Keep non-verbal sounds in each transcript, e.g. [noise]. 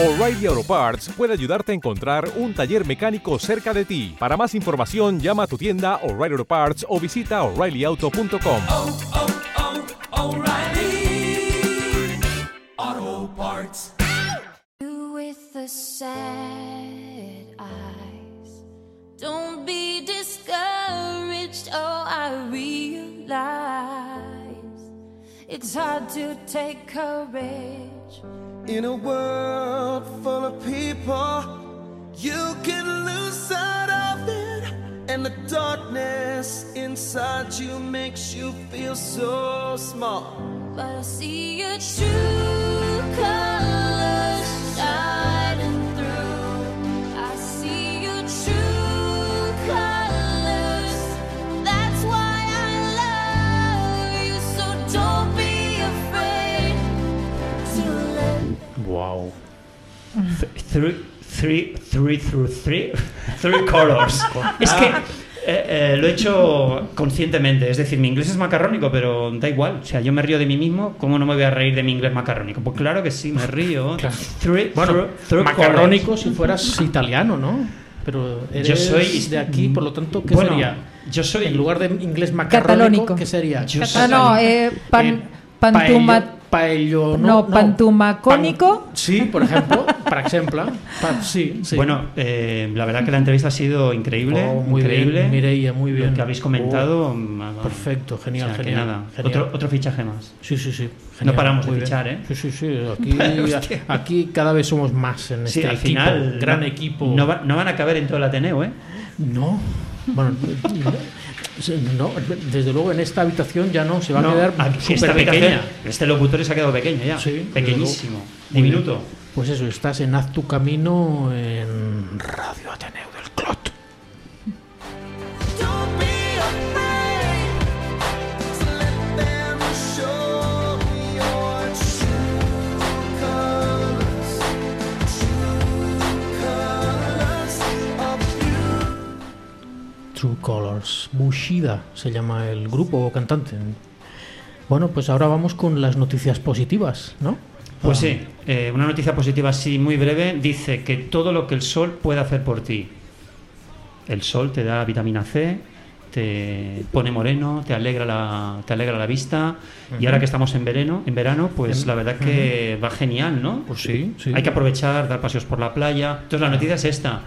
O'Reilly Auto Parts puede ayudarte a encontrar un taller mecánico cerca de ti. Para más información, llama a tu tienda O'Reilly Auto Parts o visita oreillyauto.com. oh, oh, O'Reilly Auto Parts. You with the sad eyes. Don't be discouraged. Oh, I realize it's hard to take courage. In a world full of people, you can lose sight of it. And the darkness inside you makes you feel so small. But I see your true colors Three, three, three, through three, [laughs] three colors. [laughs] es que eh, eh, lo he hecho conscientemente. Es decir, mi inglés es macarrónico, pero da igual. O sea, yo me río de mí mismo. ¿Cómo no me voy a reír de mi inglés macarrónico? Pues claro que sí, me [laughs] río. Three, Bueno, through macarrónico colors. si fueras italiano, ¿no? Pero eres Yo soy- de aquí, por lo tanto, ¿qué Bueno, sería? yo soy- En lugar de inglés macarrónico, Catalónico. ¿qué sería? Yo Ah, soy- no, eh, pan, Eh, pantuma, paello- paello- no, pantumacónico. Pan- sí, por ejemplo, por ejemplo. Pa- sí, sí. Bueno, eh, la verdad que la entrevista ha sido increíble. Oh, muy increíble. bien, Mireia, muy bien. Lo que habéis comentado. Oh, mm, perfecto, genial, o sea, que genial, nada. genial. Otro, otro fichaje más. Sí, sí, sí. No paramos de muy bien. fichar, ¿eh? Sí, sí, sí. [laughs] Aquí, aquí cada vez somos más en Sí, este al equipo, final. gran no, equipo. No, va- no van a caber en todo el Ateneo, ¿eh? No. Bueno, no, desde luego en esta habitación ya no, se va No, a quedar aquí súper pequeña. Este locutor se ha quedado pequeño ya. Sí, Pequeñísimo. Diminuto. Pues eso, estás en Haz tu camino en True Colors. Bushida se llama el grupo o cantante. Bueno, pues ahora vamos con las noticias positivas, ¿no? Pues Ah, sí, eh, una noticia positiva así muy breve dice que todo lo que el sol puede hacer por ti. El sol te da vitamina C, te pone moreno, te alegra la, te alegra la vista y ahora que estamos en verano, en verano, pues la verdad que va genial, ¿no? Pues sí, sí. Hay que aprovechar, dar paseos por la playa. Entonces la noticia es esta,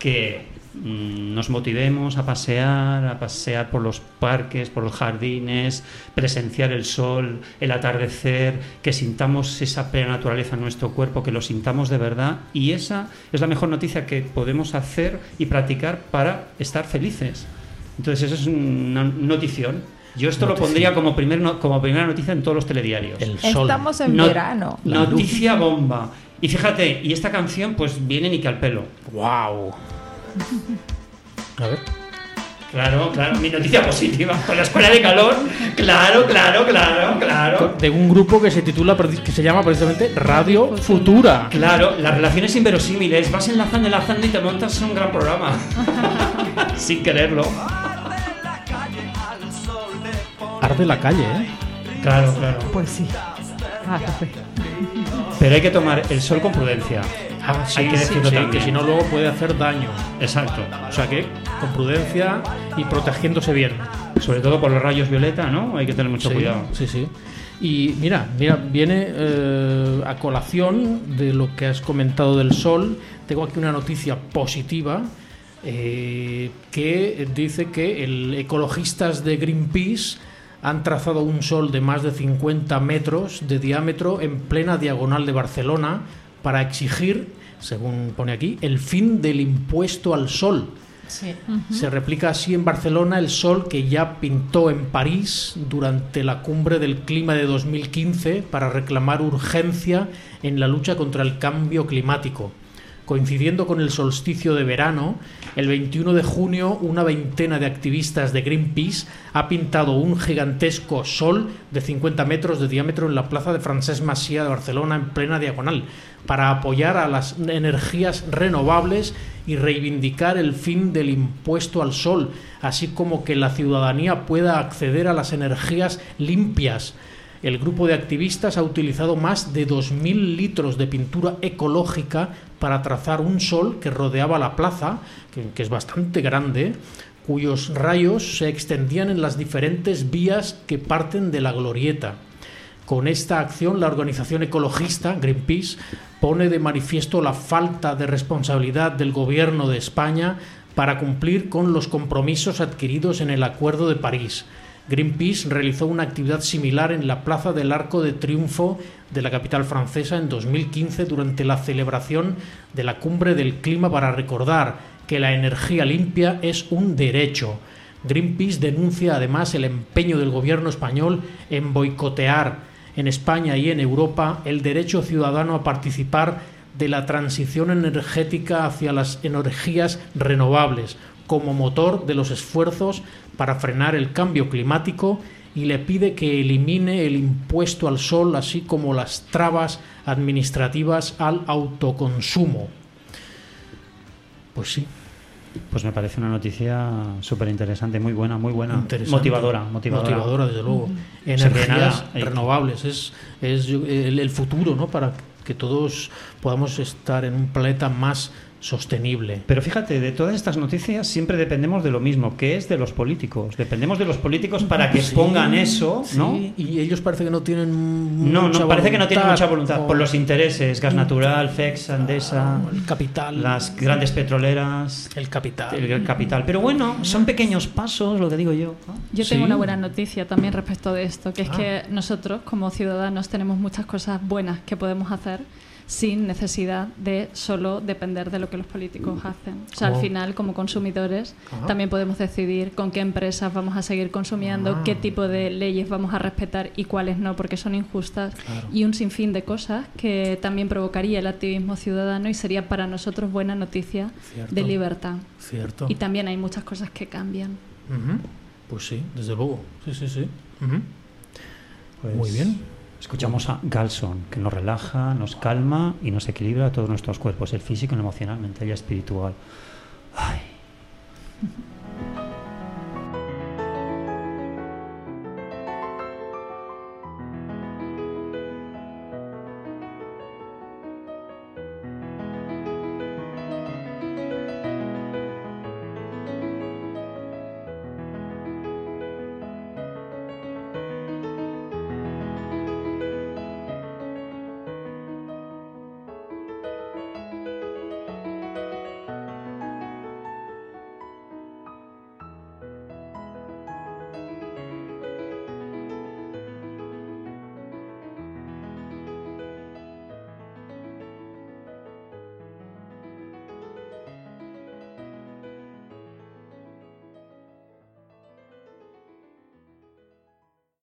que nos motivemos a pasear, a pasear por los parques, por los jardines, presenciar el sol, el atardecer, que sintamos esa plena naturaleza en nuestro cuerpo, que lo sintamos de verdad. Y esa es la mejor noticia que podemos hacer y practicar para estar felices. Entonces eso es una notición. Yo esto lo Notición. pondría como, primer no- como primera noticia en todos los telediarios. El sol. Estamos en No- verano. Noticia bomba. Y fíjate, y esta canción pues viene ni que al pelo. ¡Wow! A ver. Claro, claro, mi noticia positiva. Con la escuela de calor, claro, claro, claro, claro. De un grupo que se titula, que se llama precisamente Radio Futura. Claro, las relaciones inverosímiles, vas enlazando, enlazando y te montas un gran programa. [laughs] Sin quererlo. Arde la calle, ¿eh? Claro, claro. Pues sí. Ah, sí. Pero hay que tomar el sol con prudencia. Ah, sí, Hay que decirlo sí, también. que si no luego puede hacer daño. Exacto. O sea que con prudencia y protegiéndose bien. Sobre todo por los rayos violeta, ¿no? Hay que tener mucho sí, cuidado. Sí, sí. Y mira, mira, viene eh, a colación de lo que has comentado del sol. Tengo aquí una noticia positiva eh, que dice que el ecologistas de Greenpeace han trazado un sol de más de 50 metros de diámetro en plena diagonal de Barcelona para exigir, según pone aquí, el fin del impuesto al sol. Sí. Se replica así en Barcelona el sol que ya pintó en París durante la cumbre del clima de 2015 para reclamar urgencia en la lucha contra el cambio climático. Coincidiendo con el solsticio de verano, el 21 de junio una veintena de activistas de Greenpeace ha pintado un gigantesco sol de 50 metros de diámetro en la plaza de Francesc Macià de Barcelona en plena diagonal para apoyar a las energías renovables y reivindicar el fin del impuesto al sol, así como que la ciudadanía pueda acceder a las energías limpias. El grupo de activistas ha utilizado más de 2.000 litros de pintura ecológica para trazar un sol que rodeaba la plaza, que, que es bastante grande, cuyos rayos se extendían en las diferentes vías que parten de la glorieta. Con esta acción, la organización ecologista Greenpeace pone de manifiesto la falta de responsabilidad del gobierno de España para cumplir con los compromisos adquiridos en el Acuerdo de París. Greenpeace realizó una actividad similar en la Plaza del Arco de Triunfo de la capital francesa en 2015 durante la celebración de la Cumbre del Clima para recordar que la energía limpia es un derecho. Greenpeace denuncia además el empeño del gobierno español en boicotear en España y en Europa el derecho ciudadano a participar de la transición energética hacia las energías renovables como motor de los esfuerzos para frenar el cambio climático y le pide que elimine el impuesto al sol así como las trabas administrativas al autoconsumo. Pues sí, Pues me parece una noticia súper interesante, muy buena, muy buena. interesante. Motivadora, motivadora. desde luego. Sea que Energías renovables es, es el futuro, ¿no? Para que todos podamos estar en un planeta más sostenible. Pero fíjate, de todas estas noticias siempre dependemos de lo mismo, que es de los políticos. Dependemos de los políticos para que Sí, pongan eso, ¿no? sí, y ellos parece que no tienen No, mucha no, parece que no tienen mucha voluntad, voluntad o- por los intereses, gas natural, FEX, Andesa, el capital. las grandes petroleras, el capital. el capital. Pero bueno, son pequeños pasos, lo que digo yo. ¿no? Yo Sí. tengo una buena noticia también respecto de esto, que es Ah. que nosotros como ciudadanos tenemos muchas cosas buenas que podemos hacer sin necesidad de solo depender de lo que los políticos hacen. O sea, al ¿Cómo? final, como consumidores, Ajá. también podemos decidir con qué empresas vamos a seguir consumiendo, Ah. qué tipo de leyes vamos a respetar y cuáles no, porque son injustas, Claro. y un sinfín de cosas que también provocaría el activismo ciudadano y sería para nosotros buena noticia Cierto. de libertad. Cierto. Y también hay muchas cosas que cambian. Pues sí, desde luego. Sí, sí, sí. Pues Muy bien. Escuchamos a Galson, que nos relaja, nos calma y nos equilibra todos nuestros cuerpos, el físico, el emocional, mental y espiritual.